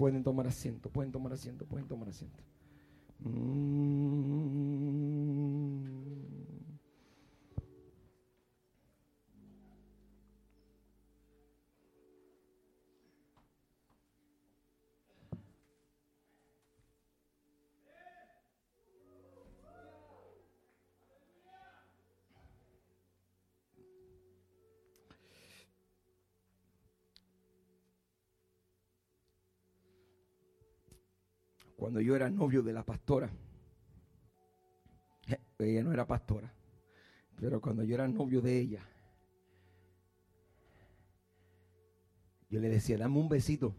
Pueden tomar asiento, pueden tomar asiento, pueden tomar asiento. Cuando yo era novio de la pastora, ella no era pastora, pero cuando yo era novio de ella, yo le decía, dame un besito.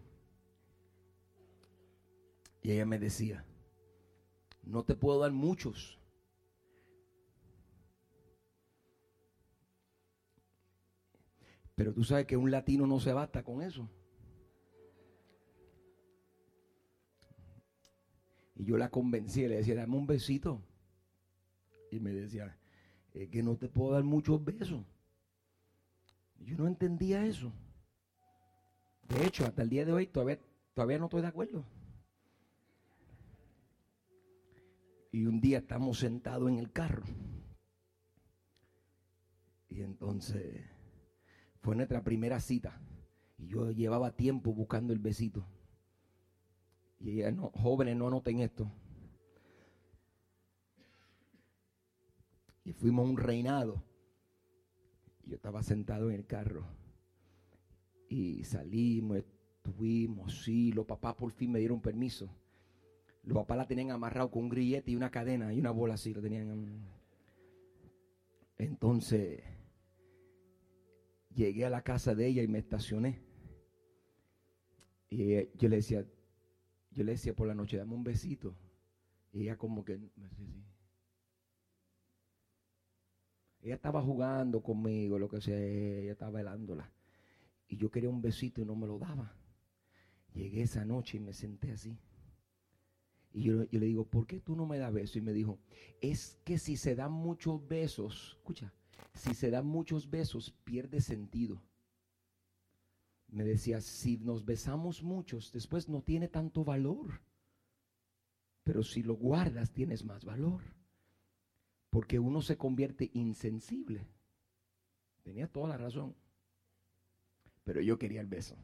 Y ella me decía, no te puedo dar muchos. Pero tú sabes que un latino no se basta con eso. Y yo la convencí, le decía, dame un besito. Y me decía, es que no te puedo dar muchos besos. Yo no entendía eso. De hecho, hasta el día de hoy todavía, todavía no estoy de acuerdo. Y un día estamos sentados en el carro. Y entonces fue nuestra primera cita. Y yo llevaba tiempo buscando el besito. Y no, jóvenes, no anoten esto. Y fuimos a un reinado. Yo estaba sentado en el carro. Y salimos, estuvimos, sí, los papás por fin me dieron permiso. Los papás la tenían amarrado con un grillete y una cadena y una bola así, lo tenían. Entonces, llegué a la casa de ella y me estacioné. Y yo le decía, yo le decía por la noche, dame un besito. Y ella como que me decía así. Ella estaba jugando conmigo, lo que sea, ella estaba velándola. Y yo quería un besito y no me lo daba. Llegué esa noche y me senté así. Y yo, yo, le digo, ¿por qué tú no me das besos? Y me dijo, es que si se dan muchos besos, escucha, si se dan muchos besos, pierde sentido me decía, si nos besamos muchos, después no tiene tanto valor. Pero si lo guardas, tienes más valor. Porque uno se convierte insensible. Tenía toda la razón. Pero yo quería el beso.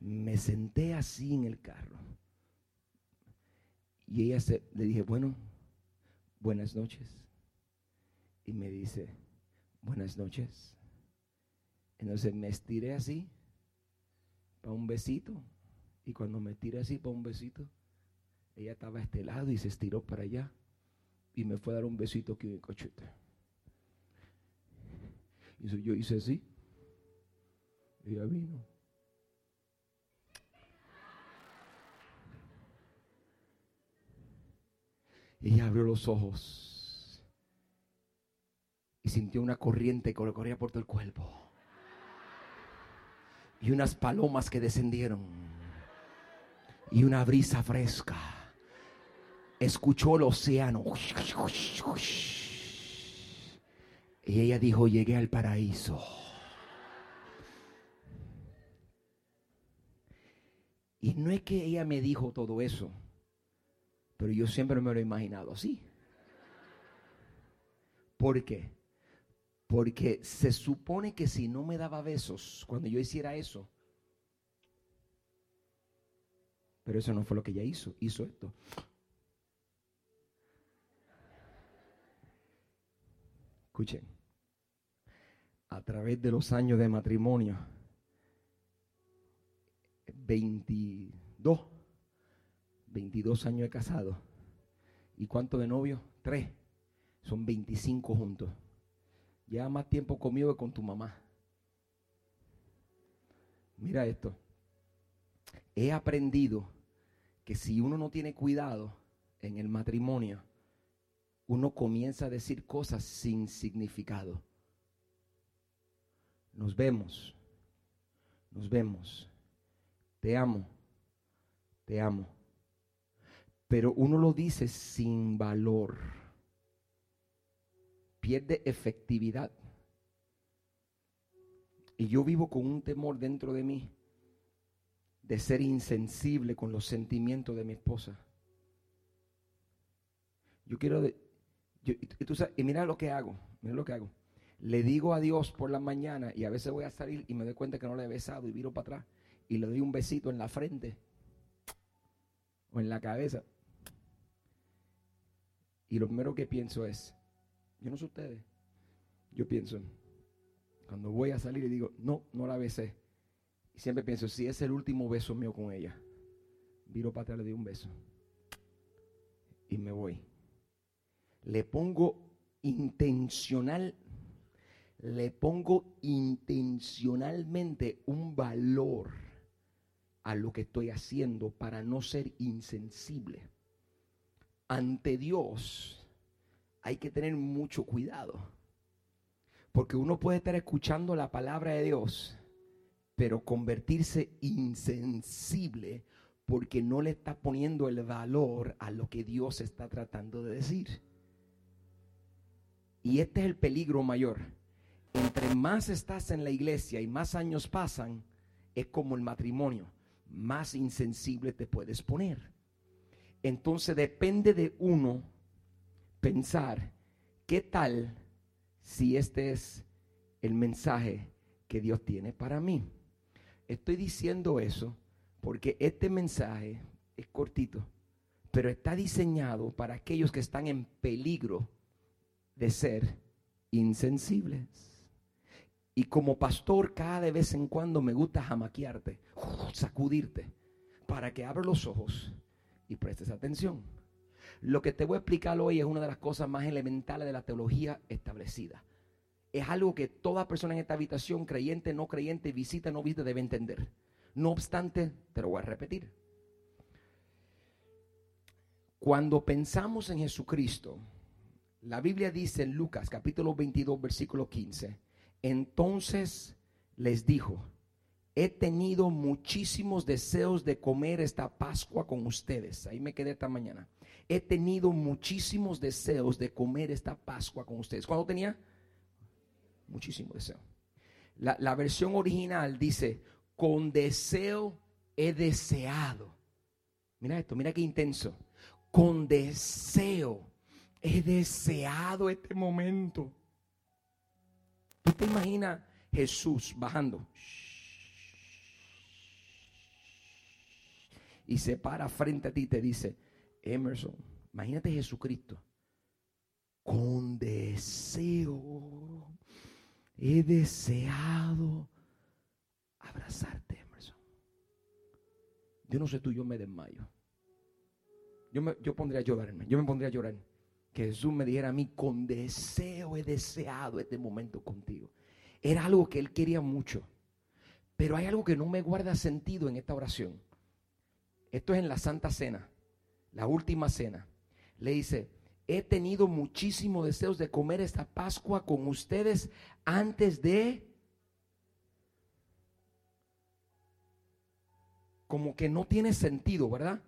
Me senté así en el carro. Y ella se, le dije, bueno, buenas noches. Y me dice, buenas noches. Entonces me estiré así para un besito. Y cuando me estiré así para un besito, ella estaba a este lado y se estiró para allá. Y me fue a dar un besito aquí en el cochete. Y yo hice así. Ella vino. Ella abrió los ojos y sintió una corriente que le corría por todo el cuerpo y unas palomas que descendieron y una brisa fresca. Escuchó el océano. Y ella dijo, llegué al paraíso. Y no es que ella me dijo todo eso, pero yo siempre me lo he imaginado así. ¿Por qué? Porque se supone que si no me daba besos cuando yo hiciera eso, pero eso no fue lo que ella hizo, hizo esto. Escuchen, a través de los años de matrimonio, 22, 22 años de casado, ¿y cuánto de novio? Tres, son 25 juntos lleva más tiempo conmigo que con tu mamá. Mira esto. He aprendido que si uno no tiene cuidado en el matrimonio, uno comienza a decir cosas sin significado. Nos vemos, nos vemos. Te amo, te amo. Pero uno lo dice sin valor pierde efectividad. Y yo vivo con un temor dentro de mí de ser insensible con los sentimientos de mi esposa. Yo quiero, de, y, mira lo que hago, mira lo que hago. Le digo a Dios por la mañana y a veces voy a salir y me doy cuenta que no le he besado y viro para atrás y le doy un besito en la frente o en la cabeza. Y lo primero que pienso es, yo no sé ustedes, yo pienso, cuando voy a salir y digo, no, no la besé. Y siempre pienso, si es el último beso mío con ella, viro para atrás, le doy un beso y me voy. Le pongo intencional, le pongo intencionalmente un valor a lo que estoy haciendo para no ser insensible. Ante Dios hay que tener mucho cuidado. Porque uno puede estar escuchando la palabra de Dios, pero convertirse insensible porque no le está poniendo el valor a lo que Dios está tratando de decir. Y este es el peligro mayor. Entre más estás en la iglesia y más años pasan, es como el matrimonio más insensible te puedes poner. Entonces depende de uno pensar, ¿qué tal si este es el mensaje que Dios tiene para mí? Estoy diciendo eso porque este mensaje es cortito, pero está diseñado para aquellos que están en peligro de ser insensibles. Y como pastor, cada de vez en cuando me gusta jamaquearte, sacudirte, para que abra los ojos y prestes atención. Lo que te voy a explicar hoy es una de las cosas más elementales de la teología establecida. Es algo que toda persona en esta habitación, creyente, no creyente, visita, no visita, debe entender. No obstante, te lo voy a repetir. Cuando pensamos en Jesucristo, la Biblia dice en Lucas capítulo 22, versículo 15, entonces les dijo, he tenido muchísimos deseos de comer esta Pascua con ustedes. Ahí me quedé esta mañana. He tenido muchísimos deseos de comer esta Pascua con ustedes. ¿Cuándo tenía? Muchísimo deseo. La, la versión original dice, con deseo he deseado. Mira esto, mira qué intenso. Con deseo he deseado este momento. ¿Tú te imaginas Jesús bajando? Y se para frente a ti y te dice, Emerson, imagínate Jesucristo. Con deseo he deseado abrazarte, Emerson. Yo no sé tú, yo me desmayo. Yo, me, yo pondría a llorarme, yo me pondría a llorar que Jesús me dijera a mí, con deseo he deseado este momento contigo. Era algo que él quería mucho. Pero hay algo que no me guarda sentido en esta oración. Esto es en la Santa Cena, la última cena. Le dice, he tenido muchísimos deseos de comer esta Pascua con ustedes antes de... Como que no tiene sentido, ¿verdad?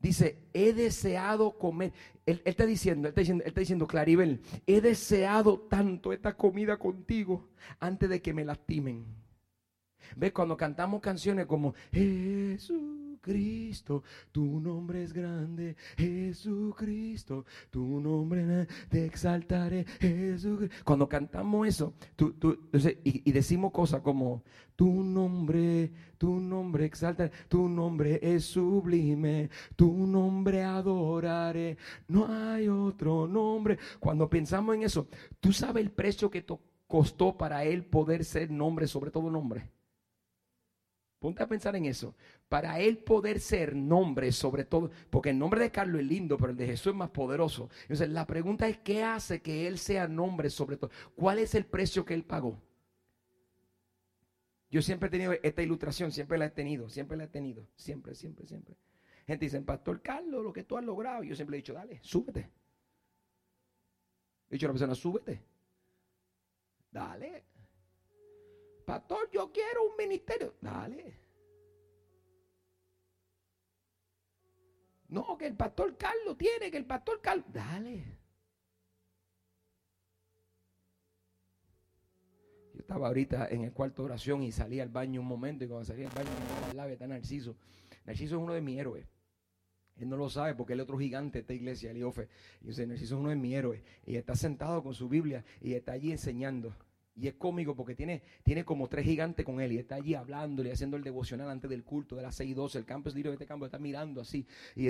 Dice, he deseado comer. Él, está diciendo, él está diciendo, él está diciendo, Claribel, he deseado tanto esta comida contigo antes de que me lastimen. ¿Ves? Cuando cantamos canciones como Jesucristo, tu nombre es grande, Jesucristo, tu nombre te exaltaré, Jesucristo. Cuando cantamos eso, tú, y, decimos cosas como, tu nombre, tu nombre exalta, tu nombre es sublime, tu nombre adoraré, no hay otro nombre. Cuando pensamos en eso, ¿tú sabes el precio que costó para él poder ser nombre sobre todo nombre? Ponte a pensar en eso. Para él poder ser nombre sobre todo, porque el nombre de Carlos es lindo, pero el de Jesús es más poderoso. Entonces la pregunta es, ¿qué hace que él sea nombre sobre todo? ¿Cuál es el precio que él pagó? Yo siempre he tenido esta ilustración, siempre la he tenido, siempre la he tenido, siempre, siempre, siempre. Gente dice, Pastor Carlos, lo que tú has logrado. Yo siempre he dicho, dale, súbete. He dicho a la persona, súbete. Dale. Pastor, yo quiero un ministerio. Dale. No, que el pastor Carlos tiene, que el pastor Carlos. Dale. estaba ahorita en el cuarto de oración y salí al baño un momento y cuando salí al baño me al lado está Narciso. Narciso es uno de mis héroes. Él no lo sabe porque él es otro gigante de esta iglesia, Eliofe. Y yo sé, Narciso es uno de mis héroes. Y está sentado con su Biblia y está allí enseñando. Y es cómico porque tiene, tiene como tres gigantes con él y está allí hablando y haciendo el devocional antes del culto de las 6 y 12. El campo es libre de este campo, está mirando así. Y, y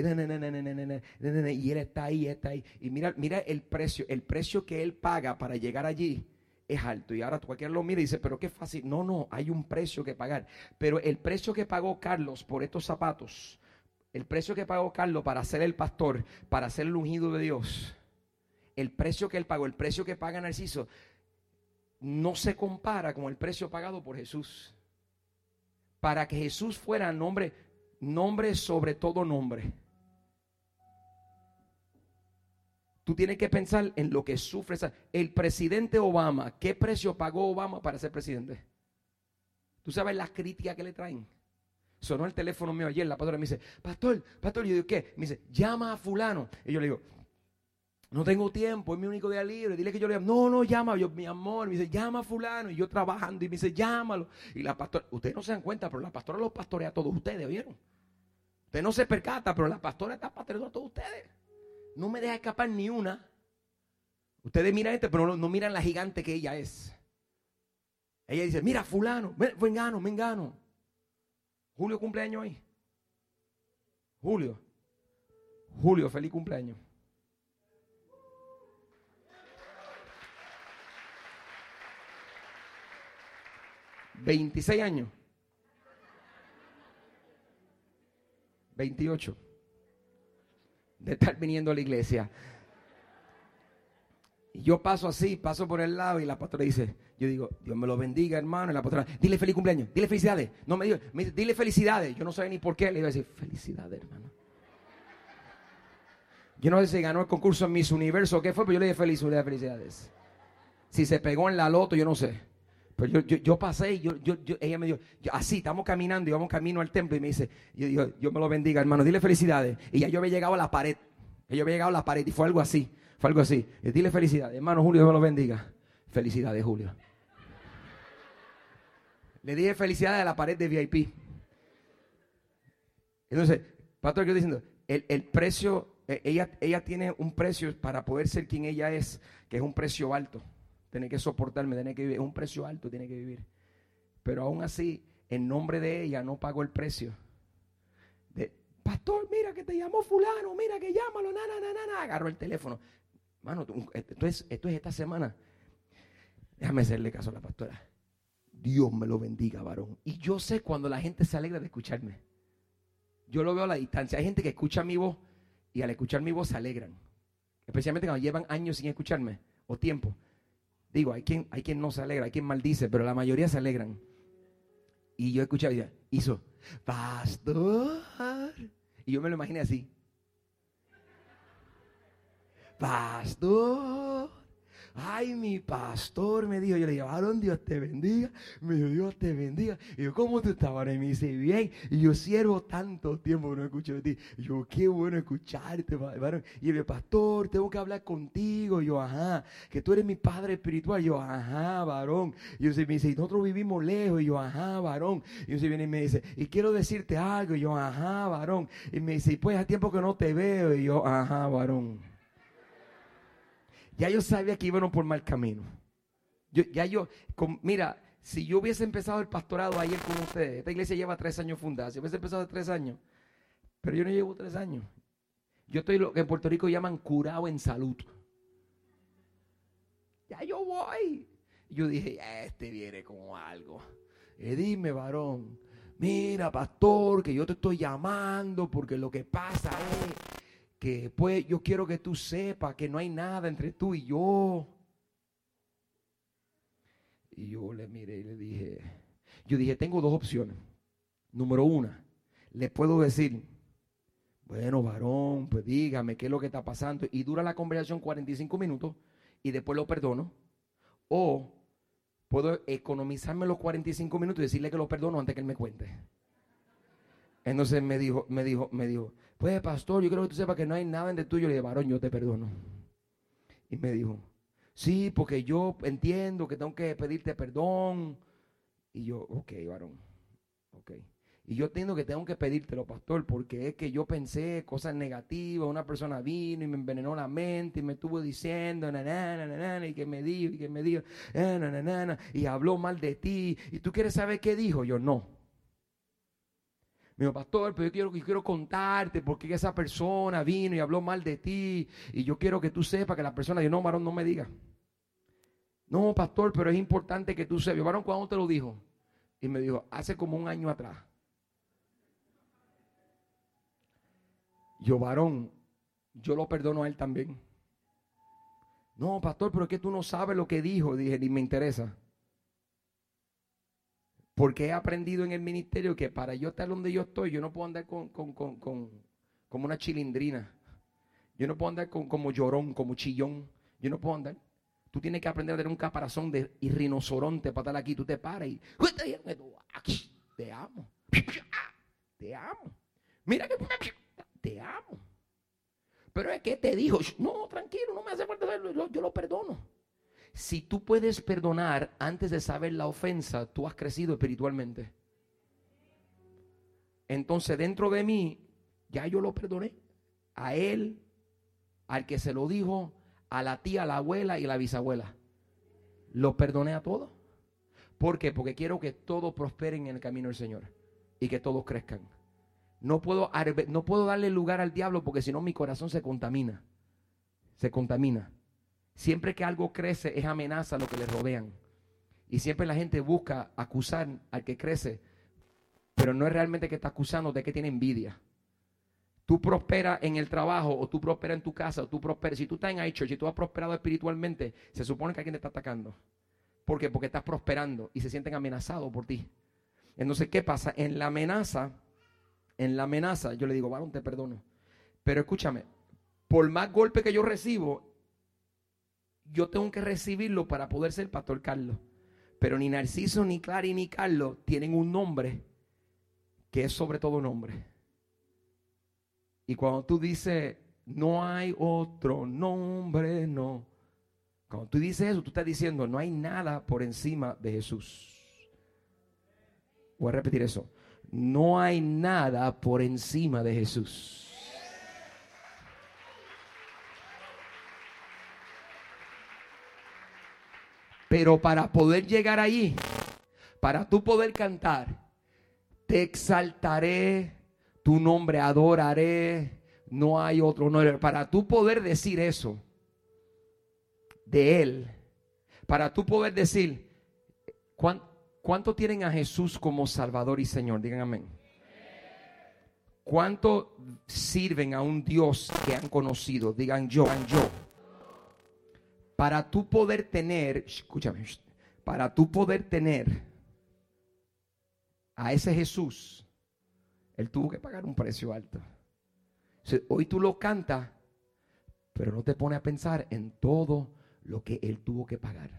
él está ahí, está ahí. Y mira, mira el precio, el precio que él paga para llegar allí es alto. Y ahora cualquiera lo mira y dice, pero qué fácil. No, no, hay un precio que pagar. Pero el precio que pagó Carlos por estos zapatos, el precio que pagó Carlos para ser el pastor, para ser el ungido de Dios, el precio que él pagó, el precio que paga Narciso, no se compara con el precio pagado por Jesús. Para que Jesús fuera nombre, nombre sobre todo nombre. Tú tienes que pensar en lo que sufre el presidente Obama. ¿Qué precio pagó Obama para ser presidente? Tú sabes las críticas que le traen. Sonó el teléfono mío ayer, la pastora me dice, pastor, pastor, yo digo, ¿qué? Me dice, llama a fulano. Y yo le digo, no tengo tiempo, es mi único día libre. Dile que yo le diga, no, no, llama, yo, mi amor. Me dice, llama a fulano. Y yo trabajando y me dice, llámalo. Y la pastora, ustedes no se dan cuenta, pero la pastora los pastorea a todos ustedes, ¿vieron? Usted no se percata, pero la pastora está pastoreando a todos ustedes. No me deja escapar ni una. Ustedes miran este, pero no, miran la gigante que ella es. Ella dice, mira, fulano, vengano, vengano. Julio cumpleaños hoy. Julio. Julio, feliz cumpleaños. 26 años. 28. De estar viniendo a la iglesia. Y yo paso así, paso por el lado y la pastora dice, yo digo, Dios me lo bendiga, hermano. Y la pastora, dile feliz cumpleaños, dile felicidades. No me diga, me dile felicidades. Yo no sé ni por qué. Le iba a decir, felicidades, hermano. Yo no sé si ganó el concurso en Miss Universo o qué fue, pero yo le dije felicidades, felicidades. Si se pegó en la loto, yo no sé. Pero yo, yo, pasé y yo, yo, ella me dijo, así, estamos caminando y vamos camino al templo y me dice, yo digo, Dios me lo bendiga, hermano, dile felicidades. Y ya yo había llegado a la pared, yo había llegado a la pared y fue algo así, fue algo así. Y dile felicidades, hermano Julio, Dios me lo bendiga. Felicidades, Julio. Le dije felicidades a la pared de VIP. Entonces, pastor, ¿qué estoy diciendo? El, el precio, e, ella, ella tiene un precio para poder ser quien ella es, que es un precio alto tiene que soportarme, tiene que vivir. Es un precio alto, tiene que vivir. Pero aún así, en nombre de ella, no pagó el precio. Pastor, mira que te llamó fulano, mira que llámalo, na, na, na, na, Agarró el teléfono. Mano, esto es, esto es esta semana. Déjame hacerle caso a la pastora. Dios me lo bendiga, varón. Y yo sé cuando la gente se alegra de escucharme. Yo lo veo a la distancia. Hay gente que escucha mi voz y al escuchar mi voz se alegran. Especialmente cuando llevan años sin escucharme o tiempo. Digo, hay quien, hay quien no se alegra, hay quien maldice, pero la mayoría se alegran. Y yo escuchaba y hizo, pastor. Y yo me lo imaginé así. Pastor. Ay, mi pastor me dijo, yo le llevaron Dios te bendiga. Me dijo, Dios te bendiga. Y yo, ¿cómo tú estabas? Y me dice, bien. Y yo, siervo tanto tiempo no escucho de ti. Yo, qué bueno escucharte, varón. Y el pastor, tengo que hablar contigo. Yo, ajá, que tú eres mi padre espiritual. Y yo, ajá, varón. Y yo, me dice, y nosotros vivimos lejos. Y yo, ajá, varón. Y yo, viene y me dice, y quiero decirte algo. Y yo, ajá, varón. Y me dice, pues hace tiempo que no te veo. Y yo, ajá, varón. Ya yo sabía que íbamos por mal camino. Yo, ya yo, mira, si yo hubiese empezado el pastorado ayer con ustedes, esta iglesia lleva tres años fundada, si hubiese empezado tres años, pero yo no llevo tres años. Yo estoy lo que en Puerto Rico llaman curado en salud. Ya yo voy. Yo dije, este viene como algo. Y dime, varón, mira, pastor, que yo te estoy llamando porque lo que pasa es que pues yo quiero que tú sepas que no hay nada entre tú y yo. Y yo le miré y le dije, yo dije, tengo dos opciones. Número una, le puedo decir, bueno, varón, pues dígame qué es lo que está pasando. Y dura la conversación 45 minutos y después lo perdono. O puedo economizarme los 45 minutos y decirle que lo perdono antes que él me cuente. Entonces me dijo, me dijo, me dijo, pues pastor, yo quiero que tú sepas que no hay nada entre tú. Yo le dije, varón, yo te perdono. Y me dijo, Sí, porque yo entiendo que tengo que pedirte perdón. Y yo, ok, varón, ok. Y yo entiendo que tengo que pedírtelo, pastor, porque es que yo pensé cosas negativas. Una persona vino y me envenenó la mente y me estuvo diciendo, na, na, na, y que me dijo, y que me dijo, eh, y habló mal de ti. ¿Y tú quieres saber qué dijo? Yo no. Me dijo, pastor, pero yo quiero, yo quiero contarte porque esa persona vino y habló mal de ti. Y yo quiero que tú sepas que la persona dijo, no, varón, no me diga. No, pastor, pero es importante que tú sepas. Varón, ¿cuándo te lo dijo? Y me dijo, hace como un año atrás. Yo, varón, yo lo perdono a él también. No, pastor, pero es que tú no sabes lo que dijo. Dije, ni me interesa. Porque he aprendido en el ministerio que para yo estar donde yo estoy, yo no puedo andar con, con, con, con como una chilindrina. Yo no puedo andar con, como llorón, como chillón. Yo no puedo andar. Tú tienes que aprender a tener un caparazón de rinoceronte para estar aquí. Tú te paras y te amo. Te amo. Mira que te amo. Pero es que te dijo, no, tranquilo, no me hace falta yo lo perdono. Si tú puedes perdonar antes de saber la ofensa, tú has crecido espiritualmente. Entonces dentro de mí, ya yo lo perdoné. A él, al que se lo dijo, a la tía, a la abuela y a la bisabuela. Lo perdoné a todos. ¿Por qué? Porque quiero que todos prosperen en el camino del Señor y que todos crezcan. No puedo, no puedo darle lugar al diablo porque si no mi corazón se contamina. Se contamina. Siempre que algo crece es amenaza a lo que le rodean. Y siempre la gente busca acusar al que crece, pero no es realmente que está acusando de que tiene envidia. Tú prosperas en el trabajo o tú prosperas en tu casa o tú prosperas. Si tú estás en iChurch y tú has prosperado espiritualmente, se supone que alguien te está atacando. ¿Por qué? Porque estás prosperando y se sienten amenazados por ti. Entonces, ¿qué pasa? En la amenaza en la amenaza, yo le digo, varón, te perdono. Pero escúchame, por más golpe que yo recibo, yo tengo que recibirlo para poder ser pastor Carlos. Pero ni Narciso, ni Clary, ni Carlos tienen un nombre que es sobre todo nombre. Y cuando tú dices, no hay otro nombre, no. Cuando tú dices eso, tú estás diciendo, no hay nada por encima de Jesús. Voy a repetir eso no hay nada por encima de Jesús. Pero para poder llegar allí, para tú poder cantar, te exaltaré, tu nombre adoraré, no hay otro nombre. Para tú poder decir eso de Él, para tú poder decir, ¿Cuánto tienen a Jesús como Salvador y Señor? Digan amén. ¿Cuánto sirven a un Dios que han conocido? Digan yo, yo. Para tú poder tener, escúchame, para tú poder tener a ese Jesús, Él tuvo que pagar un precio alto. Hoy tú lo cantas, pero no te pone a pensar en todo lo que Él tuvo que pagar.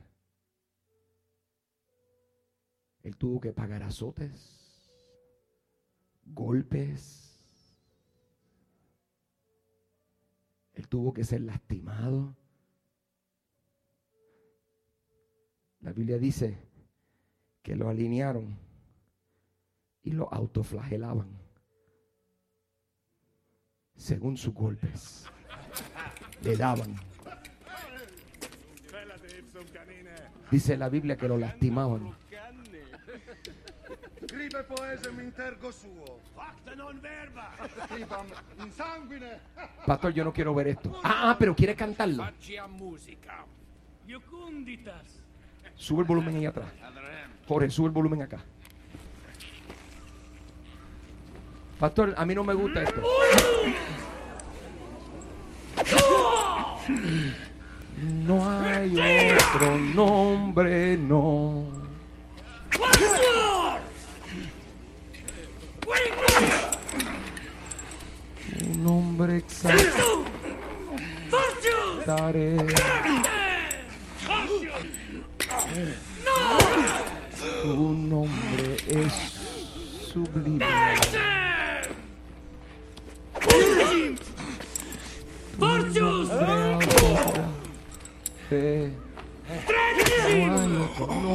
Él tuvo que pagar azotes, golpes. Él tuvo que ser lastimado. La Biblia dice que lo alinearon y lo autoflagelaban según sus golpes. Le daban. Dice la Biblia que lo lastimaban. Scrive poesem intergo suo. Facta non verba. Scrivam in sanguine. Pastor, yo no quiero ver esto. Ah, ah pero quiere cantarlo. Sube el volumen ahí atrás. Jorge, sube el volumen acá. Pastor, a mí no me gusta esto. No hay otro nombre, no. Un nombre exacto. Tu nombre es sublime. Fortus!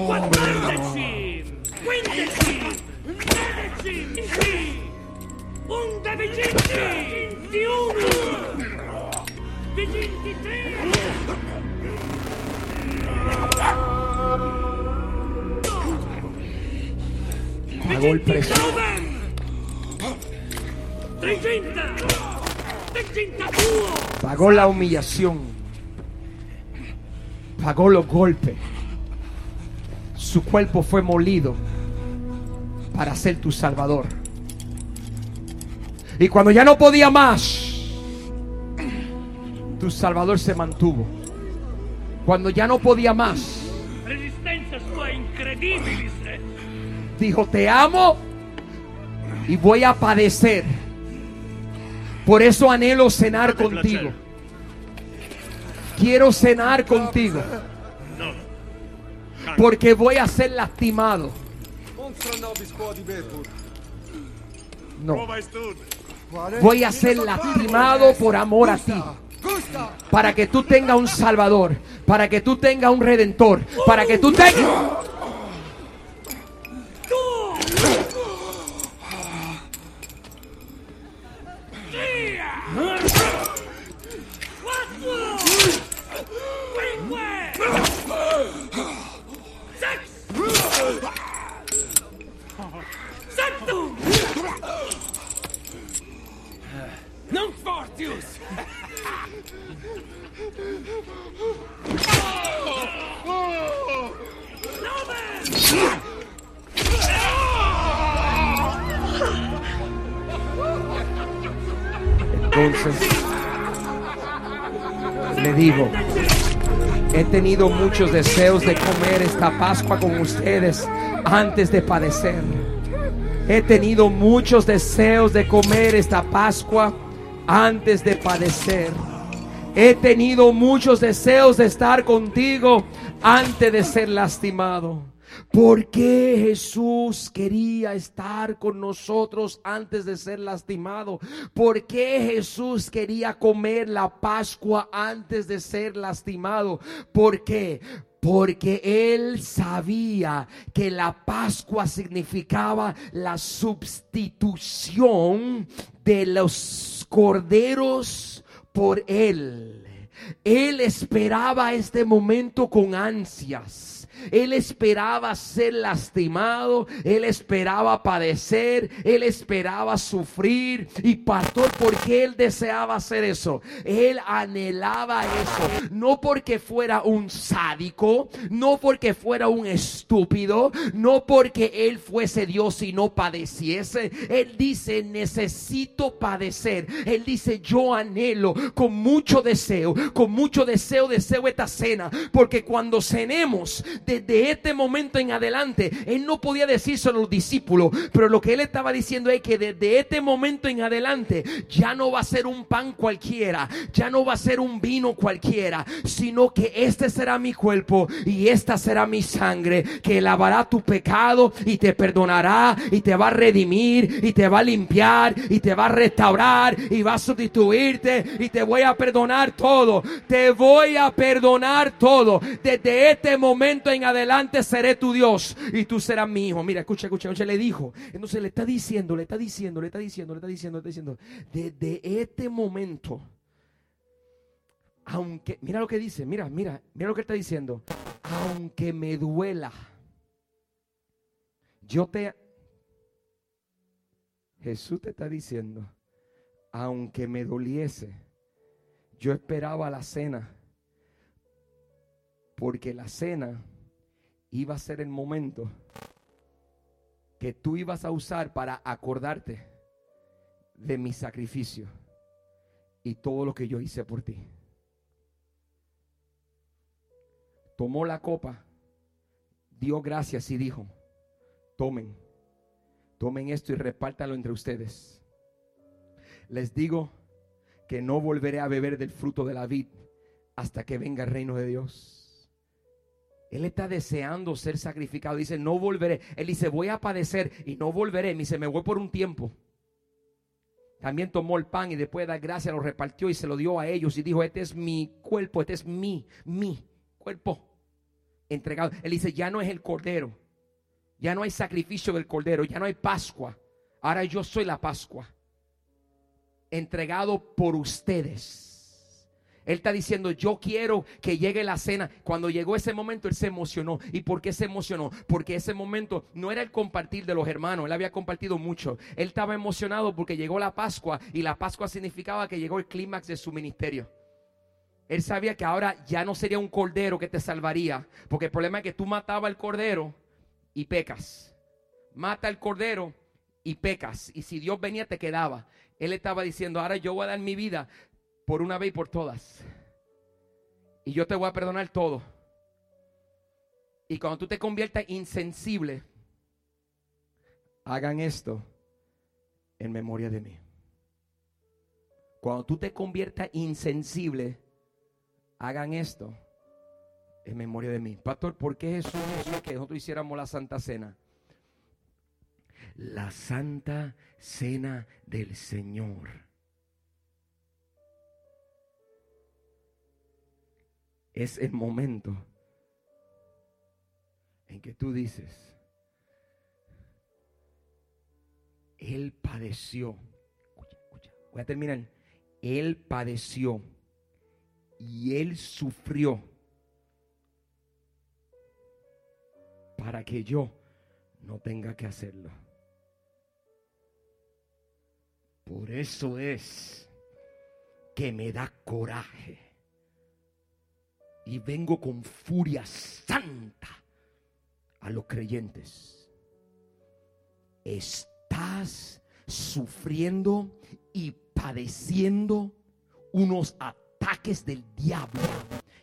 quattordeci, quindici, tredici, sì, undici, di uno, di Pagó el precio. 300, 302, Pagó la humillación. Pagó los golpes. Su cuerpo fue molido para ser tu salvador. Y cuando ya no podía más, tu salvador se mantuvo. Cuando ya no podía más, dijo, te amo y voy a padecer. Por eso anhelo cenar contigo. Quiero cenar contigo. Porque voy a ser lastimado. No. Voy a ser lastimado por amor a ti. Para que tú tengas un salvador. Para que tú tengas un redentor. Para que tú tengas... muchos deseos de comer esta Pascua con ustedes antes de padecer. He tenido muchos deseos de comer esta Pascua antes de padecer. He tenido muchos deseos de estar contigo antes de ser lastimado. ¿Por qué Jesús quería estar con nosotros antes de ser lastimado? ¿Por qué Jesús quería comer la Pascua antes de ser lastimado? ¿Por qué? Porque él sabía que la Pascua significaba la sustitución de los corderos por él. Él esperaba este momento con ansias. Él esperaba ser lastimado, él esperaba padecer, él esperaba sufrir. Y pastor, ¿por qué él deseaba hacer eso? Él anhelaba eso, no porque fuera un sádico, no porque fuera un estúpido, no porque él fuese Dios y no padeciese. Él dice, necesito padecer. Él dice, yo anhelo con mucho deseo, con mucho deseo, deseo esta cena, porque cuando cenemos, desde este momento en adelante, él no podía decírselo a los discípulos, pero lo que él estaba diciendo es que desde este momento en adelante ya no va a ser un pan cualquiera, ya no va a ser un vino cualquiera, sino que este será mi cuerpo y esta será mi sangre, que lavará tu pecado y te perdonará y te va a redimir y te va a limpiar y te va a restaurar y va a sustituirte y te voy a perdonar todo, te voy a perdonar todo. Desde este momento en adelante seré tu Dios y tú serás mi hijo. Mira, escucha, escucha, escucha, le dijo. Entonces le está diciendo, le está diciendo, le está diciendo, le está diciendo, le está diciendo. Desde este momento, aunque, mira lo que dice, mira, mira, mira lo que está diciendo. Aunque me duela, yo te... Jesús te está diciendo, aunque me doliese, yo esperaba la cena, porque la cena iba a ser el momento que tú ibas a usar para acordarte de mi sacrificio y todo lo que yo hice por ti. Tomó la copa, dio gracias y dijo, tomen, tomen esto y repártalo entre ustedes. Les digo que no volveré a beber del fruto de la vid hasta que venga el reino de Dios. Él está deseando ser sacrificado. Dice, no volveré. Él dice, voy a padecer y no volveré. Me dice, me voy por un tiempo. También tomó el pan y después de dar gracias lo repartió y se lo dio a ellos y dijo, este es mi cuerpo, este es mi, mi cuerpo. entregado. Él dice, ya no es el cordero, ya no hay sacrificio del cordero, ya no hay Pascua. Ahora yo soy la Pascua, entregado por ustedes. Él está diciendo, yo quiero que llegue la cena. Cuando llegó ese momento, él se emocionó. ¿Y por qué se emocionó? Porque ese momento no era el compartir de los hermanos. Él había compartido mucho. Él estaba emocionado porque llegó la Pascua y la Pascua significaba que llegó el clímax de su ministerio. Él sabía que ahora ya no sería un cordero que te salvaría. Porque el problema es que tú matabas el cordero y pecas. Mata el cordero y pecas. Y si Dios venía, te quedaba. Él estaba diciendo, ahora yo voy a dar mi vida por una vez y por todas. Y yo te voy a perdonar todo. Y cuando tú te conviertas insensible, hagan esto en memoria de mí. Cuando tú te conviertas insensible, hagan esto en memoria de mí. Pastor, ¿por qué Jesús es que nosotros hiciéramos la Santa Cena? La Santa Cena del Señor es el momento en que tú dices, Él padeció. Escucha, escucha. Voy a terminar. Él padeció y Él sufrió para que yo no tenga que hacerlo. Por eso es que me da coraje y vengo con furia santa a los creyentes. Estás sufriendo y padeciendo unos ataques del diablo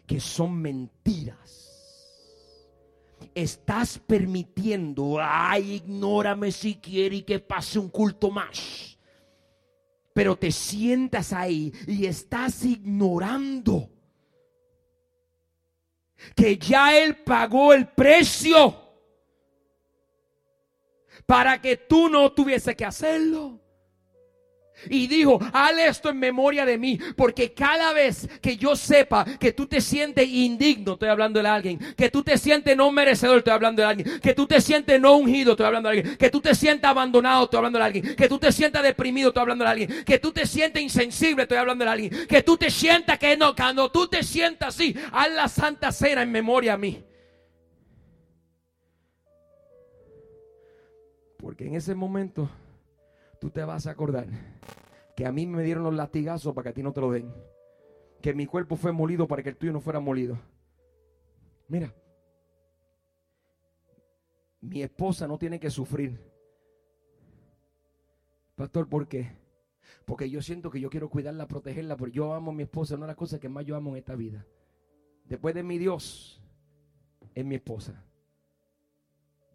que son mentiras. Estás permitiendo, ay, ignórame si quiere y que pase un culto más. Pero te sientas ahí y estás ignorando que ya Él pagó el precio para que tú no tuviese que hacerlo. Y dijo, haz esto en memoria de mí, porque cada vez que yo sepa que tú te sientes indigno, estoy hablando de alguien, que tú te sientes no merecedor, estoy hablando de alguien, que tú te sientes no ungido, estoy hablando de alguien, que tú te sientas abandonado, estoy hablando de alguien, que tú te sientas deprimido, estoy hablando de alguien, que tú te sientes insensible, estoy hablando de alguien, que tú te sientas que no, cuando tú te sientas así, haz la santa cena en memoria a mí. Porque en ese momento tú te vas a acordar que a mí me dieron los latigazos para que a ti no te lo den. Que mi cuerpo fue molido para que el tuyo no fuera molido. Mira, mi esposa no tiene que sufrir. Pastor, ¿por qué? Porque yo siento que yo quiero cuidarla, protegerla, porque yo amo a mi esposa, una de las cosas que más yo amo en esta vida. Después de mi Dios, es mi esposa.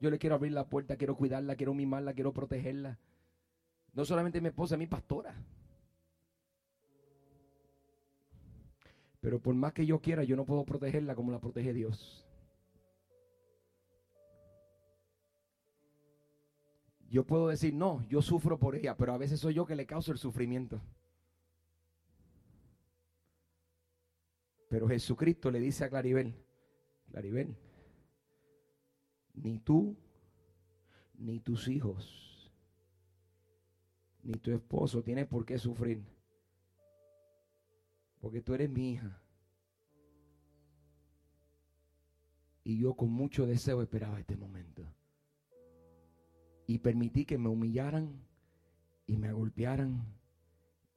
Yo le quiero abrir la puerta, quiero cuidarla, quiero mimarla, quiero protegerla. No solamente mi esposa, mi pastora. Pero por más que yo quiera, yo no puedo protegerla como la protege Dios. Yo puedo decir, no, yo sufro por ella, pero a veces soy yo que le causo el sufrimiento. Pero Jesucristo le dice a Claribel, Claribel, ni tú, ni tus hijos ni tu esposo tiene por qué sufrir. Porque tú eres mi hija. Y yo con mucho deseo esperaba este momento. Y permití que me humillaran y me golpearan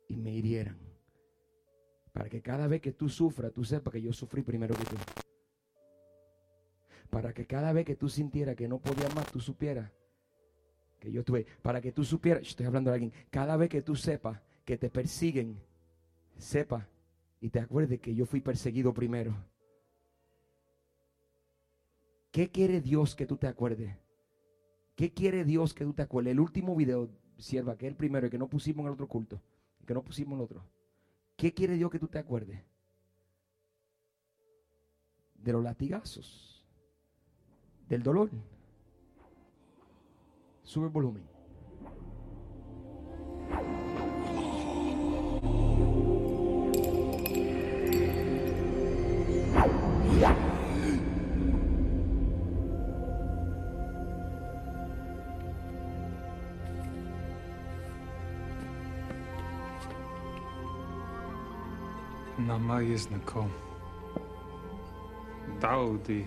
y me hirieran. Para que cada vez que tú sufras, tú sepas que yo sufrí primero que tú. Para que cada vez que tú sintieras que no podías más, tú supieras que yo tuve, para que tú supieras, estoy hablando de alguien, cada vez que tú sepas que te persiguen, sepa y te acuerdes que yo fui perseguido primero. ¿Qué quiere Dios que tú te acuerdes? ¿Qué quiere Dios que tú te acuerdes? El último video, sierva, que es el primero, el que no pusimos en el otro culto, que no pusimos en el otro. ¿Qué quiere Dios que tú te acuerdes? De los latigazos, del dolor. Sube el volumen. Nama jest nako. Dałdy.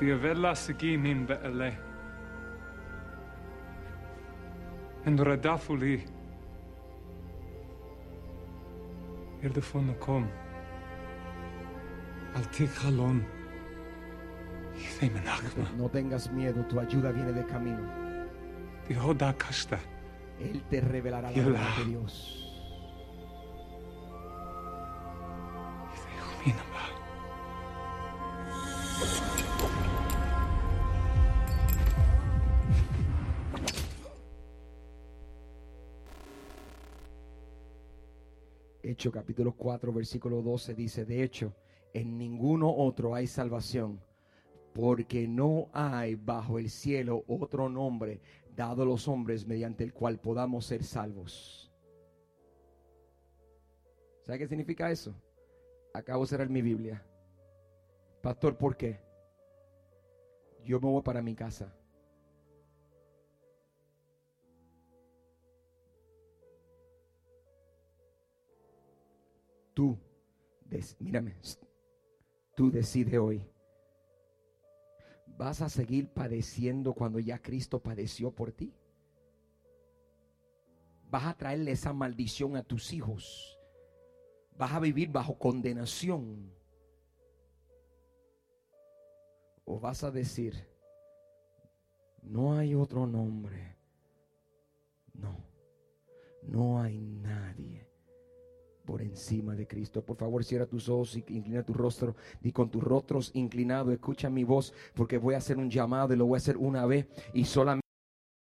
Diavella Be'ele. En Radafuli. Altik Halon. No tengas miedo, tu ayuda viene de camino. Él te revelará la de Dios. Capítulo 4, versículo 12 dice, de hecho, en ninguno otro hay salvación, porque no hay bajo el cielo otro nombre dado a los hombres mediante el cual podamos ser salvos. ¿Sabe qué significa eso? Acabo de cerrar mi Biblia. Pastor, ¿por qué? Yo me voy para mi casa. Tú, mírame, tú decides hoy. ¿Vas a seguir padeciendo cuando ya Cristo padeció por ti? ¿Vas a traerle esa maldición a tus hijos? ¿Vas a vivir bajo condenación? ¿O vas a decir, no hay otro nombre? No, no hay nadie por encima de Cristo. Por favor, cierra tus ojos y inclina tu rostro. Y con tus rostros inclinados, escucha mi voz, porque voy a hacer un llamado y lo voy a hacer una vez y solamente.